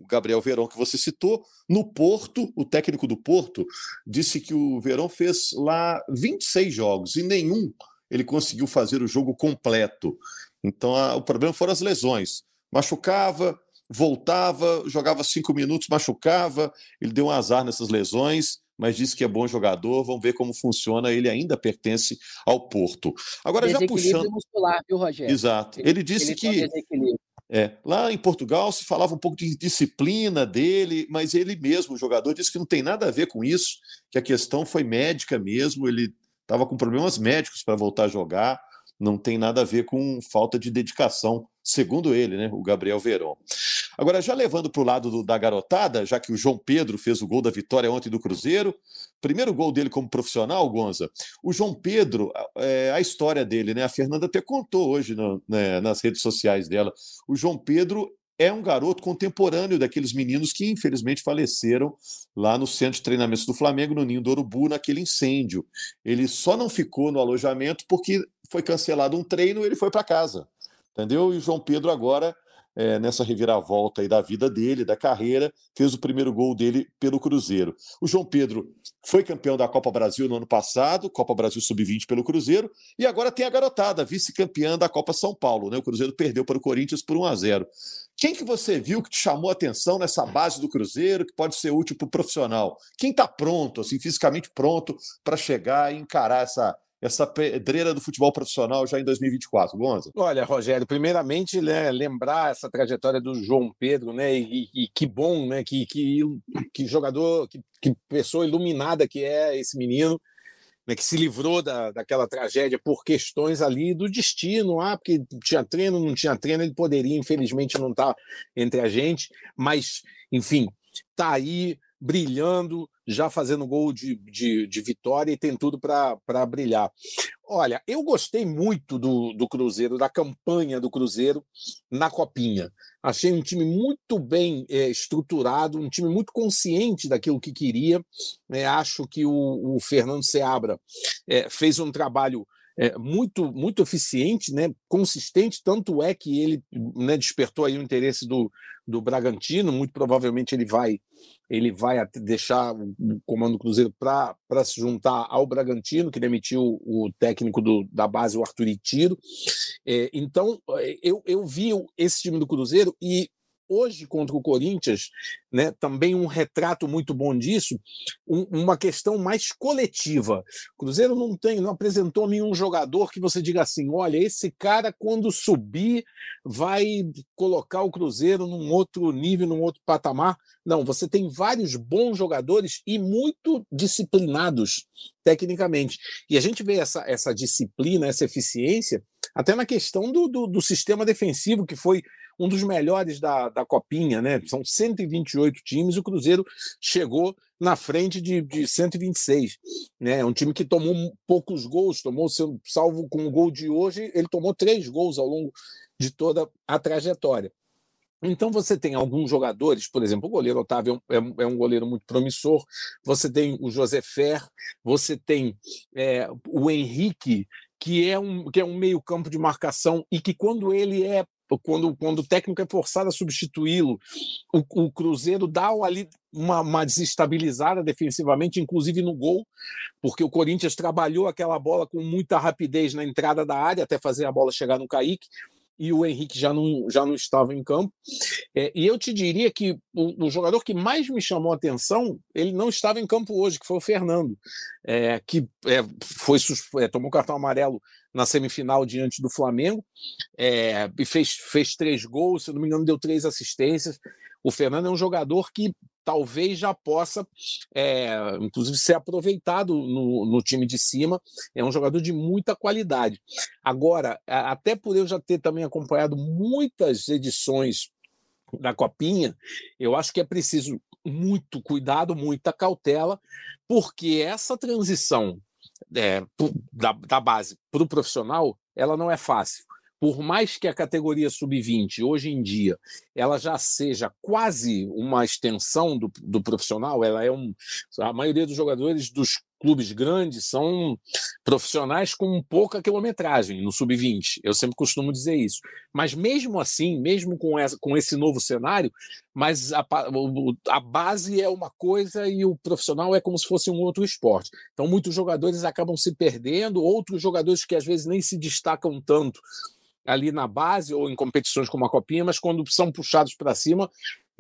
Gabriel Verão, que você citou, no Porto, o técnico do Porto disse que o Verão fez lá 26 jogos e nenhum ele conseguiu fazer o jogo completo. Então a, o problema foram as lesões. Machucava, voltava, jogava cinco minutos, machucava, ele deu um azar nessas lesões mas disse que é bom jogador. Vamos ver como funciona. Ele ainda pertence ao Porto. Agora, já puxando. muscular, viu, Rogério? Exato. Ele, disse que. É, lá em Portugal se falava um pouco de disciplina dele, mas ele mesmo, o jogador, disse que não tem nada a ver com isso, que a questão foi médica mesmo, ele estava com problemas médicos para voltar a jogar, não tem nada a ver com falta de dedicação, segundo ele, né, o Gabriel Verón. Agora, já levando para o lado do, da garotada, já que o João Pedro fez o gol da vitória ontem do Cruzeiro, primeiro gol dele como profissional, Gonza. O João Pedro, é, a história dele, né? A Fernanda até contou hoje no, né, nas redes sociais dela. O João Pedro é um garoto contemporâneo daqueles meninos que infelizmente faleceram lá no centro de treinamentos do Flamengo, no Ninho do Urubu, naquele incêndio. Ele só não ficou no alojamento porque foi cancelado um treino e ele foi para casa. Entendeu? E o João Pedro agora é, nessa reviravolta aí da vida dele, da carreira, fez o primeiro gol dele pelo Cruzeiro. O João Pedro foi campeão da Copa Brasil no ano passado, Copa Brasil Sub-20 pelo Cruzeiro, e agora tem a garotada, vice-campeã da Copa São Paulo. Né? O Cruzeiro perdeu para o Corinthians por 1 a 0 Quem que você viu que te chamou a atenção nessa base do Cruzeiro, que pode ser útil para o profissional? Quem está pronto, assim, fisicamente pronto, para chegar e encarar essa, essa pedreira do futebol profissional já em 2024, Gonza? Olha, Rogério, primeiramente né, lembrar essa trajetória do João Pedro, né? E, e que bom, né? Que, que, que jogador, que, que, pessoa iluminada que é esse menino. Né, que se livrou da, daquela tragédia por questões ali do destino, ah, porque tinha treino, não tinha treino, ele poderia, infelizmente, não estar tá entre a gente, mas, enfim, tá aí brilhando, já fazendo gol de, de, de vitória e tem tudo para brilhar. Olha, eu gostei muito do, do Cruzeiro, da campanha do Cruzeiro na Copinha. Achei um time muito bem é, estruturado, um time muito consciente daquilo que queria. É, acho que o, o Fernando Seabra é, fez um trabalho é, muito muito eficiente, né, consistente, tanto é que ele né, despertou aí o interesse do, do Bragantino, muito provavelmente ele vai ele vai deixar o comando Cruzeiro para se juntar ao Bragantino, que demitiu o técnico do, da base, o Arthur Tiro. É, então, é, eu, eu vi esse time do Cruzeiro e hoje contra o Corinthians, né, também um retrato muito bom disso, um, uma questão mais coletiva. O Cruzeiro não tem, não apresentou nenhum jogador que você diga assim, olha, esse cara quando subir vai colocar o Cruzeiro num outro nível, num outro patamar. Não, você tem vários bons jogadores e muito disciplinados tecnicamente. E a gente vê essa, essa disciplina, essa eficiência, até na questão do, do, do sistema defensivo, que foi um dos melhores da, da Copinha, né? São 128 times, o Cruzeiro chegou na frente de, de 126. Né? É um time que tomou poucos gols, tomou, salvo com o gol de hoje, ele tomou três gols ao longo de toda a trajetória. Então você tem alguns jogadores, por exemplo, o goleiro Otávio é um, é um goleiro muito promissor, você tem o José Fer, você tem é, o Henrique, que é um, que é um meio campo de marcação e que quando ele é quando, quando o técnico é forçado a substituí-lo, o, o, Cruzeiro dá ali uma, uma, desestabilizada defensivamente, inclusive no gol, porque o Corinthians trabalhou aquela bola com muita rapidez na entrada da área até fazer a bola chegar no Kaique e o Henrique já não, já não estava em campo. É, e eu te diria que o, o, jogador que mais me chamou a atenção, ele não estava em campo hoje, que foi o Fernando, é, que é, foi, é, tomou cartão amarelo na semifinal diante do Flamengo é, e fez, fez três gols, se não me engano, deu três assistências. o Fernando é um jogador que talvez já possa, é, inclusive, ser aproveitado no, no, time de cima. É um jogador de muita qualidade. Agora, até por eu já ter também acompanhado muitas edições da Copinha, eu acho que é preciso muito cuidado, muita cautela, porque essa transição é, da, da base para o profissional, ela não é fácil. Por mais que a categoria sub-20 hoje em dia ela já seja quase uma extensão do, do profissional, ela é um a maioria dos jogadores dos clubes grandes são profissionais com pouca quilometragem no sub-20. Eu sempre costumo dizer isso. Mas mesmo assim, mesmo com, essa, com esse novo cenário, mas a, a base é uma coisa e o profissional é como se fosse um outro esporte. Então muitos jogadores acabam se perdendo, outros jogadores que às vezes nem se destacam tanto ali na base ou em competições como a Copinha, mas quando são puxados para cima,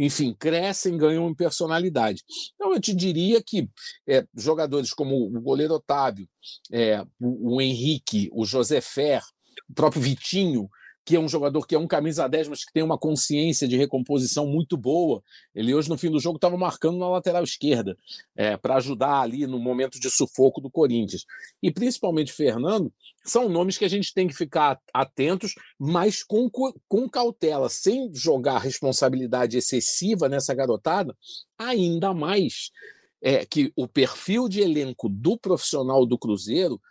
enfim, crescem, ganham em personalidade. Então, eu te diria que é, jogadores como o goleiro Otávio, é, o, o Henrique, o José Fer, o próprio Vitinho, que é um jogador que é um camisa 10, mas que tem uma consciência de recomposição muito boa. Ele hoje, no fim do jogo, estava marcando na lateral esquerda, é, para ajudar ali no momento de sufoco do Corinthians. E principalmente Fernando, são nomes que a gente tem que ficar atentos, mas com, com cautela, sem jogar responsabilidade excessiva nessa garotada, ainda mais. É, que o perfil de elenco do profissional do Cruzeiro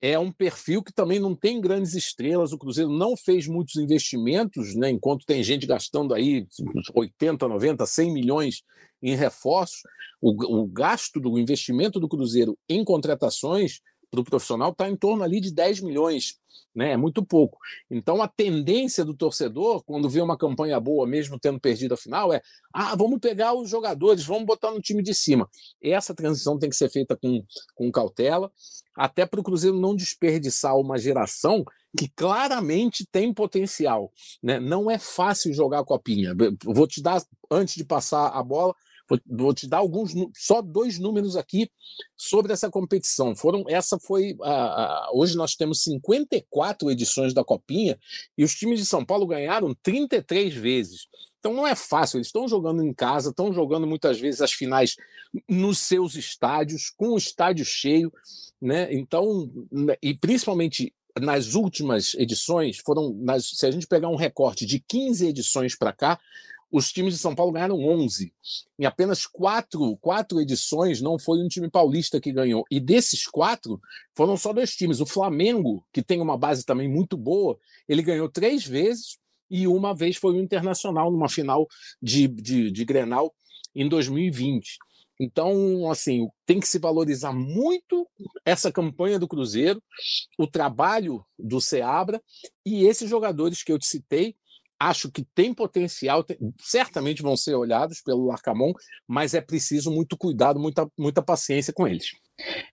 é um perfil que também não tem grandes estrelas. O Cruzeiro não fez muitos investimentos, né, enquanto tem gente gastando aí 80, 90, 100 milhões em reforços. O, o gasto do investimento do Cruzeiro em contratações para o profissional está em torno ali de 10 milhões, né? É muito pouco. Então a tendência do torcedor, quando vê uma campanha boa, mesmo tendo perdido a final, é ah, vamos pegar os jogadores, vamos botar no time de cima. Essa transição tem que ser feita com, com cautela, até para o Cruzeiro não desperdiçar uma geração que claramente tem potencial. Né? Não é fácil jogar a copinha. Vou te dar, antes de passar a bola, Vou, vou, te dar alguns, só dois números aqui sobre essa competição. Foram, essa foi a, a, hoje nós temos 54 edições da Copinha e os times de São Paulo ganharam 33 vezes. Então não é fácil. Eles estão jogando em casa, estão jogando muitas vezes as finais nos seus estádios, com o estádio cheio, né? Então né, e principalmente nas últimas edições foram, nas, se a gente pegar um recorte de 15 edições para cá, os times de São Paulo ganharam 11. Em apenas quatro, quatro edições, não foi um time paulista que ganhou. E desses quatro, foram só dois times. O Flamengo, que tem uma base também muito boa, ele ganhou três vezes e uma vez foi o Internacional numa final de, de, de Grenal em 2020. Então, assim, tem que se valorizar muito essa campanha do Cruzeiro, o trabalho do Seabra e esses jogadores que eu te citei, acho que tem potencial, tem, certamente vão ser olhados pelo Larcamon, mas é preciso muito cuidado, muita, muita paciência com eles.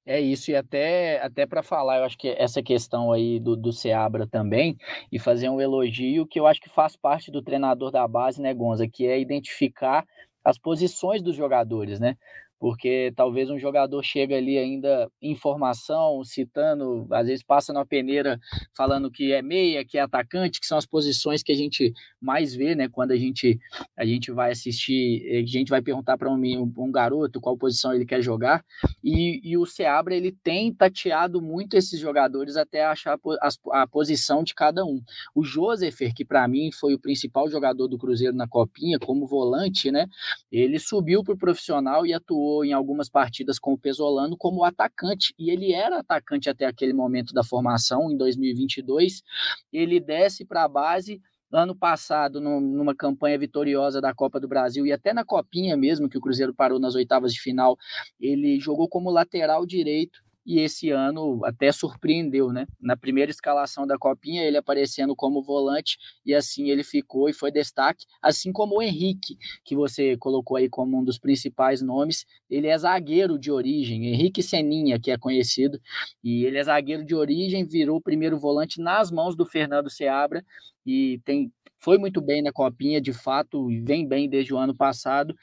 É isso, e até, até para falar, eu acho que essa questão aí do, do Seabra também, e fazer um elogio que eu acho que faz parte do treinador da base, né, Gonza, que é identificar as posições dos jogadores, né? Porque talvez um jogador chega ali ainda informação, citando, às vezes passa na peneira falando que é meia, que é atacante, que são as posições que a gente mais vê, né? Quando a gente, a gente vai assistir, a gente vai perguntar para um, um, garoto qual posição ele quer jogar, e, e o Seabra ele tem tateado muito esses jogadores até achar a, a posição de cada um. O Josefer, que para mim foi o principal jogador do Cruzeiro na Copinha, como volante, né? Ele subiu para o profissional e atuou atuou em algumas partidas com o Pesolano como atacante, e ele era atacante até aquele momento da formação, em 2022. Ele desce para a base ano passado, numa campanha vitoriosa da Copa do Brasil e até na Copinha mesmo, que o Cruzeiro parou nas oitavas de final, ele jogou como lateral direito e esse ano até surpreendeu, né? Na primeira escalação da Copinha, ele aparecendo como volante e assim ele ficou e foi destaque, assim como o Henrique, que você colocou aí como um dos principais nomes. Ele é zagueiro de origem, Henrique Seninha, que é conhecido, e ele é zagueiro de origem, virou primeiro volante nas mãos do Fernando Seabra e tem foi muito bem na Copinha, de fato, e vem bem desde o ano passado.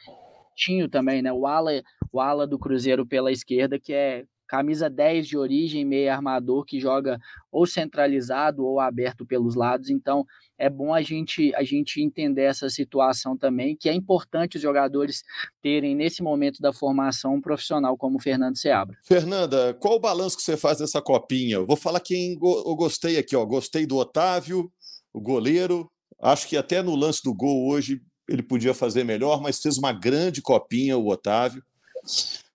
Tinho também, né? O ala, o ala do Cruzeiro pela esquerda, que é camisa 10 de origem, meio armador que joga ou centralizado ou aberto pelos lados. Então, é bom a gente, a gente entender essa situação também, que é importante os jogadores terem, nesse momento da formação, um profissional como o Fernando Seabra. Fernanda, qual o balanço que você faz dessa copinha? Vou falar quem eu gostei aqui, ó. Gostei do Otávio, o goleiro. Acho que até no lance do gol hoje ele podia fazer melhor, mas fez uma grande copinha o Otávio.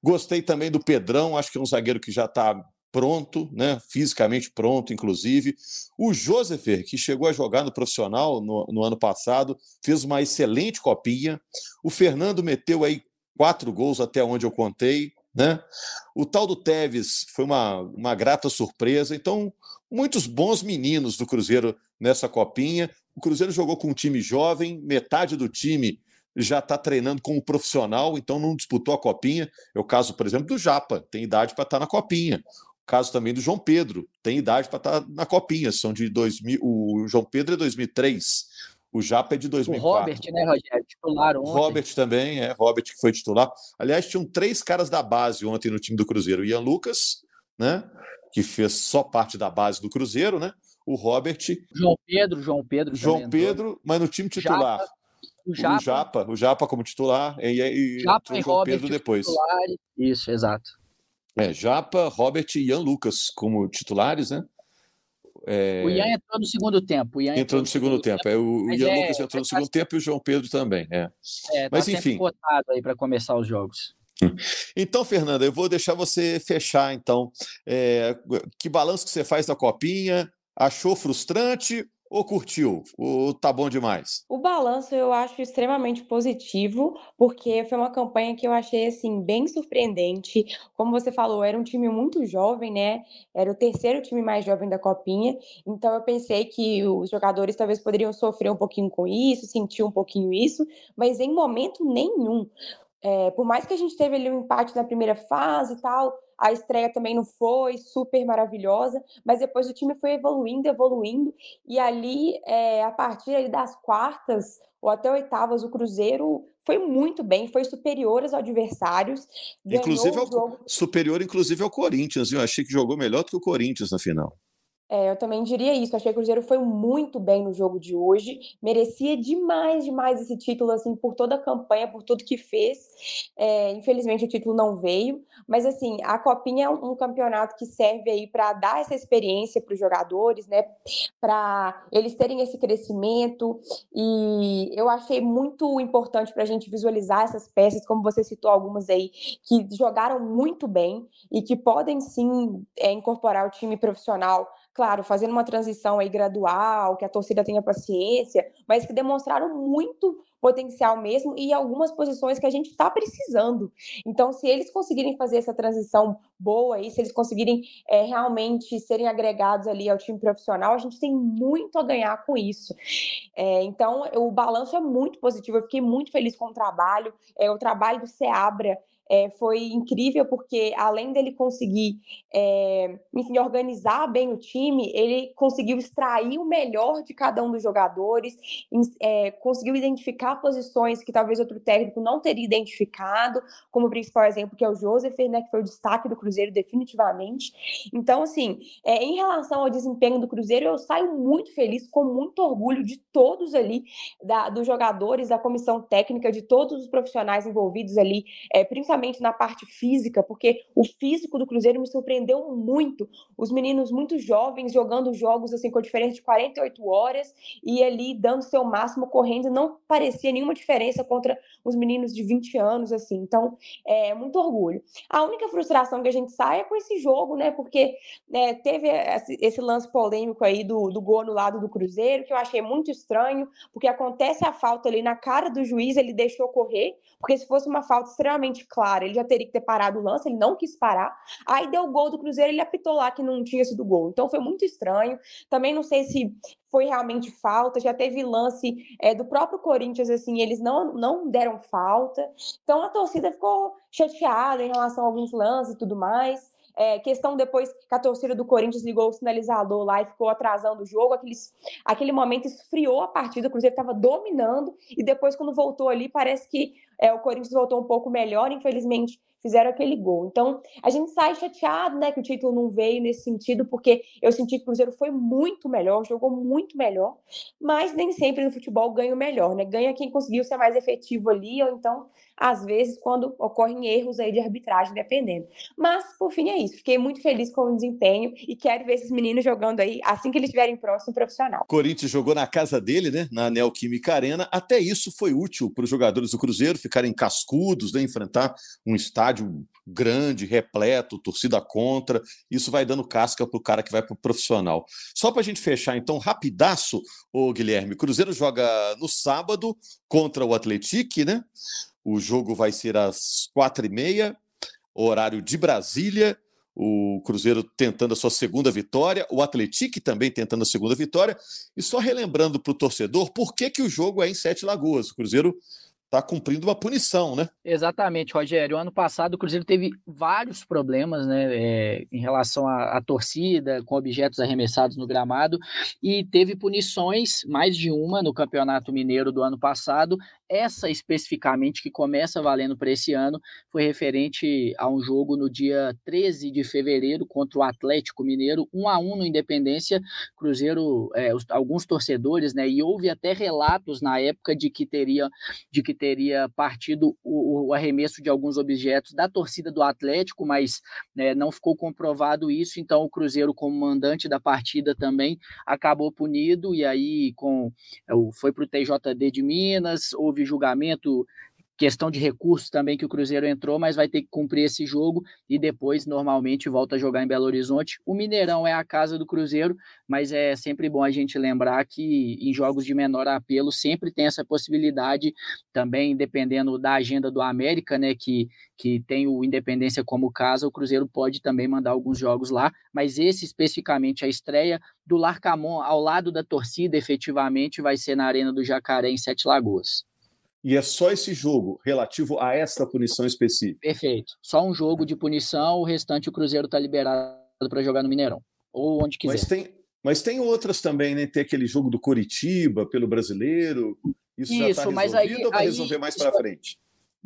Gostei também do Pedrão, acho que é um zagueiro que já está pronto, né? fisicamente pronto, inclusive. O Josefer, que chegou a jogar no profissional no, no, ano passado, fez uma excelente copinha. O Fernando meteu aí quatro gols até onde eu contei. Né? O tal do Teves foi uma, uma grata surpresa. Então, muitos bons meninos do Cruzeiro nessa copinha. O Cruzeiro jogou com um time jovem, metade do time já está treinando como profissional, então não disputou a copinha. É o caso, por exemplo, do Japa, tem idade para estar tá na copinha. O caso também do João Pedro, tem idade para estar tá na copinha, são de 2000, o João Pedro é 2003, o Japa é de 2004. O Robert, né, Rogério? Titular ontem. Robert também, é, Robert que foi titular. Aliás, tinham três caras da base ontem no time do Cruzeiro. O Ian Lucas, né, que fez só parte da base do Cruzeiro, né? O Robert. João Pedro, João Pedro. João Pedro, mas no time titular. Japa o Japa, o Japa, o Japa como titular e, e Japa e João Robert Pedro depois. Isso, exato. É, Japa, Robert e Ian Lucas como titulares, né? É... O Ian entrou no segundo tempo. entrou, entrou, no segundo tempo. tempo. É, o Ian é, Lucas entrou no segundo tempo e o João Pedro também. É. é Mas tá enfim. Votado aí para começar os jogos. Então, Fernanda, eu vou deixar você fechar. Então, é, que balanço que você faz da copinha? Achou frustrante ou curtiu? Ou tá bom demais? O balanço eu acho extremamente positivo, porque foi uma campanha que eu achei assim bem surpreendente. Como você falou, era um time muito jovem, né? Era o terceiro time mais jovem da Copinha. Então eu pensei que os jogadores talvez poderiam sofrer um pouquinho com isso, sentir um pouquinho isso, mas em momento nenhum. É, por mais que a gente teve ali um empate na primeira fase e tal, a estreia também não foi super maravilhosa, mas depois o time foi evoluindo, evoluindo, e ali, é, a partir ali das quartas ou até oitavas, o Cruzeiro foi muito bem, foi superior aos adversários. Inclusive, ao, jogo... superior, inclusive, ao Corinthians. Eu achei que jogou melhor do que o Corinthians na final. É, eu também diria isso. Achei que o Cruzeiro foi muito bem no jogo de hoje. Merecia demais, demais esse título, assim, por toda a campanha, por tudo que fez. É, infelizmente o título não veio, mas assim, a Copinha é um, campeonato que serve aí para dar essa experiência para os jogadores, né? Para eles terem esse crescimento. E eu achei muito importante para a gente visualizar essas peças, como você citou algumas aí, que jogaram muito bem e que podem sim é, incorporar o time profissional claro, fazendo uma transição aí gradual, que a torcida tenha paciência, mas que demonstraram muito potencial mesmo e algumas posições que a gente está precisando. Então, se eles conseguirem fazer essa transição boa aí, se eles conseguirem é, realmente serem agregados ali ao time profissional, a gente tem muito a ganhar com isso. É, então, o balanço é muito positivo. Eu fiquei muito feliz com o trabalho. É, o trabalho do Seabra é, foi incrível porque além dele conseguir é, enfim, organizar bem o time, ele conseguiu extrair o melhor de cada um dos jogadores, é, conseguiu identificar posições que talvez outro técnico não teria identificado, como o principal exemplo que é o Joseph, né, que foi o destaque do Cruzeiro definitivamente. Então, assim, é, em relação ao desempenho do Cruzeiro, eu saio muito feliz, com muito orgulho de todos ali, da, dos jogadores, da comissão técnica, de todos os profissionais envolvidos ali, é, principalmente principalmente na parte física, porque o físico do Cruzeiro me surpreendeu muito. Os meninos muito jovens jogando jogos assim com diferença de 48 horas e ali dando seu máximo correndo, não parecia nenhuma diferença contra os meninos de 20 anos assim. Então, é muito orgulho. A única frustração que a gente sai é com esse jogo, né? Porque né, teve esse lance polêmico aí do, do gol no lado do Cruzeiro, que eu achei muito estranho, porque acontece a falta ali na cara do juiz, ele deixou correr, porque se fosse uma falta extremamente clara ele já teria que ter parado o lance, ele não quis parar. Aí deu o gol do Cruzeiro, ele apitou lá que não tinha sido gol. Então foi muito estranho. Também não sei se foi realmente falta, já teve lance é, do próprio Corinthians, assim, eles não, não deram falta. Então a torcida ficou chateada em relação a alguns lances e tudo mais. É, questão depois que a torcida do Corinthians ligou o sinalizador lá e ficou atrasando o jogo, aqueles, aquele momento esfriou a partida, o Cruzeiro estava dominando, e depois, quando voltou ali, parece que é, o Corinthians voltou um pouco melhor, infelizmente fizeram aquele gol. Então, a gente sai chateado, né, que o título não veio nesse sentido, porque eu senti que o Cruzeiro foi muito melhor, jogou muito melhor, mas nem sempre no futebol ganha o melhor, né? Ganha quem conseguiu ser mais efetivo ali, ou então às vezes, quando ocorrem erros aí de arbitragem, dependendo. Mas, por fim, é isso. Fiquei muito feliz com o desempenho e quero ver esses meninos jogando aí assim que eles estiverem próximo profissional. Corinthians jogou na casa dele, né? Na Neoquímica Arena. Até isso foi útil para os jogadores do Cruzeiro ficarem cascudos, né? Enfrentar um estádio grande, repleto, torcida contra. Isso vai dando casca para o cara que vai para o profissional. Só para a gente fechar, então, rapidaço, o Guilherme. Cruzeiro joga no sábado contra o Atlético, né? O jogo vai ser às quatro e meia, horário de Brasília. O Cruzeiro tentando a sua segunda vitória, o Atlético também tentando a segunda vitória. E só relembrando para o torcedor por que, que o jogo é em Sete Lagoas. O Cruzeiro está cumprindo uma punição, né? Exatamente, Rogério. Ano passado o Cruzeiro teve vários problemas, né, é, em relação à, à, torcida, com objetos arremessados no gramado, e teve punições, mais de uma, no Campeonato Mineiro do ano passado, essa especificamente, que começa valendo para esse ano, foi referente a um jogo no dia 13 de fevereiro contra o Atlético Mineiro, 1 a 1 no Independência. Cruzeiro, é, os, alguns torcedores, né? E houve até relatos na época de que teria, de que teria partido o, o arremesso de alguns objetos da torcida do Atlético, mas né, não ficou comprovado isso. Então, o Cruzeiro, como mandante da partida, também acabou punido e aí com foi para o TJD de Minas. Houve houve julgamento, questão de recursos também que o Cruzeiro entrou, mas vai ter que cumprir esse jogo e depois normalmente volta a jogar em Belo Horizonte. O Mineirão é a casa do Cruzeiro, mas é sempre bom a gente lembrar que em jogos de menor apelo sempre tem essa possibilidade também, dependendo da agenda do América, né, que, que tem o Independência como casa, o Cruzeiro pode também mandar alguns jogos lá, mas esse especificamente a estreia do Larcamon ao lado da torcida efetivamente vai ser na Arena do Jacaré em Sete Lagoas. E é só esse jogo relativo a essa punição específica. Perfeito. Só um jogo de punição, o restante o Cruzeiro está liberado para jogar no Mineirão. Ou onde quiser. Mas tem, mas tem outras também, né? Tem aquele jogo do Coritiba pelo brasileiro. Isso, Isso já está resolvido mas aí, ou vai aí, resolver mais para frente?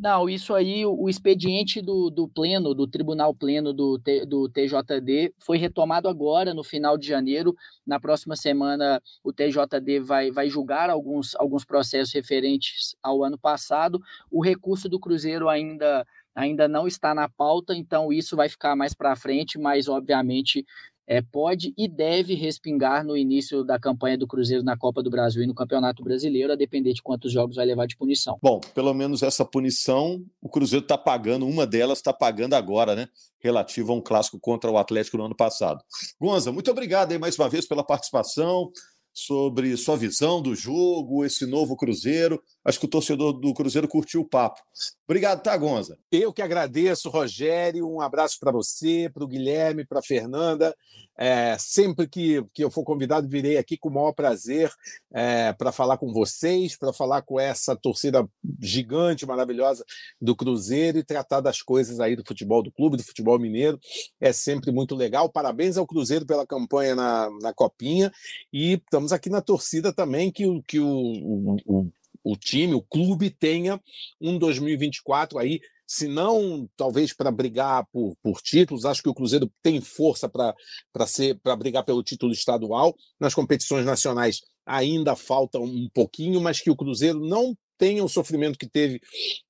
Não, isso aí, o expediente do, do pleno, do Tribunal Pleno do, do TJD, foi retomado agora, no final de janeiro. Na próxima semana, o TJD vai, vai julgar alguns, alguns processos referentes ao ano passado. O recurso do Cruzeiro ainda ainda não está na pauta, então isso vai ficar mais para frente, mas obviamente é, pode e deve respingar no início da campanha do Cruzeiro na Copa do Brasil e no Campeonato Brasileiro, a depender de quantos jogos vai levar de punição. Bom, pelo menos essa punição o Cruzeiro está pagando, uma delas está pagando agora, né? Relativa a um clássico contra o Atlético no ano passado. Gonza, muito obrigado aí mais uma vez pela participação sobre sua visão do jogo, esse novo Cruzeiro. Acho que o torcedor do Cruzeiro curtiu o papo. Obrigado, tá, Gonza? Eu que agradeço, Rogério. Um abraço para você, para o Guilherme, para a Fernanda. É, sempre que, que eu for convidado, virei aqui com o maior prazer é, para falar com vocês, para falar com essa torcida gigante, maravilhosa do Cruzeiro e tratar das coisas aí do futebol do clube, do futebol mineiro. É sempre muito legal. Parabéns ao Cruzeiro pela campanha na, na Copinha e estamos aqui na torcida também que, que o, o, o o time, o clube tenha um 2024 aí, se não talvez para brigar por, por títulos, acho que o Cruzeiro tem força para ser para brigar pelo título estadual. Nas competições nacionais ainda falta um pouquinho, mas que o Cruzeiro não tenha o sofrimento que teve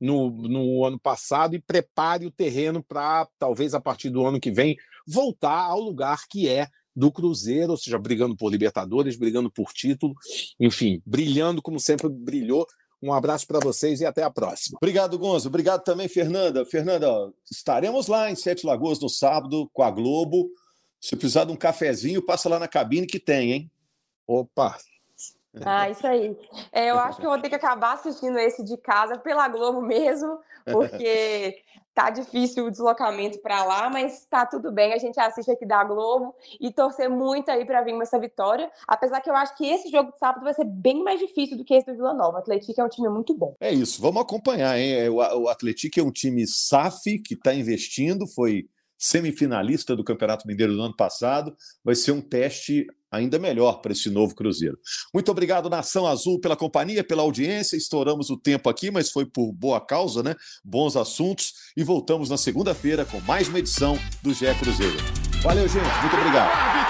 no, no ano passado e prepare o terreno para, talvez a partir do ano que vem, voltar ao lugar que é do Cruzeiro, ou seja, brigando por Libertadores, brigando por título, enfim, brilhando como sempre brilhou. Um abraço para vocês e até a próxima. Obrigado, Gonzo. Obrigado também, Fernanda. Fernanda, estaremos lá em Sete Lagoas no sábado com a Globo. Se precisar de um cafezinho, passa lá na cabine que tem, hein? Opa, ah, isso aí. É, eu acho que eu vou ter que acabar assistindo esse de casa pela Globo mesmo, porque <laughs> tá difícil o deslocamento para lá, mas tá tudo bem. A gente assiste aqui da Globo e torcer muito aí para vir essa vitória. Apesar que eu acho que esse jogo de sábado vai ser bem mais difícil do que esse do Vila Nova. O Atlético é um time muito bom. É isso, vamos acompanhar, hein? É, o Atlético é um time SAF que está investindo, foi semifinalista do Campeonato Mineiro do ano passado. Vai ser um teste ainda melhor para esse novo Cruzeiro. Muito obrigado, Nação Azul, pela companhia, pela audiência. Estouramos o tempo aqui, mas foi por boa causa, né? Bons assuntos. e voltamos na segunda-feira com mais uma edição do GE Cruzeiro. Valeu, gente. Muito obrigado.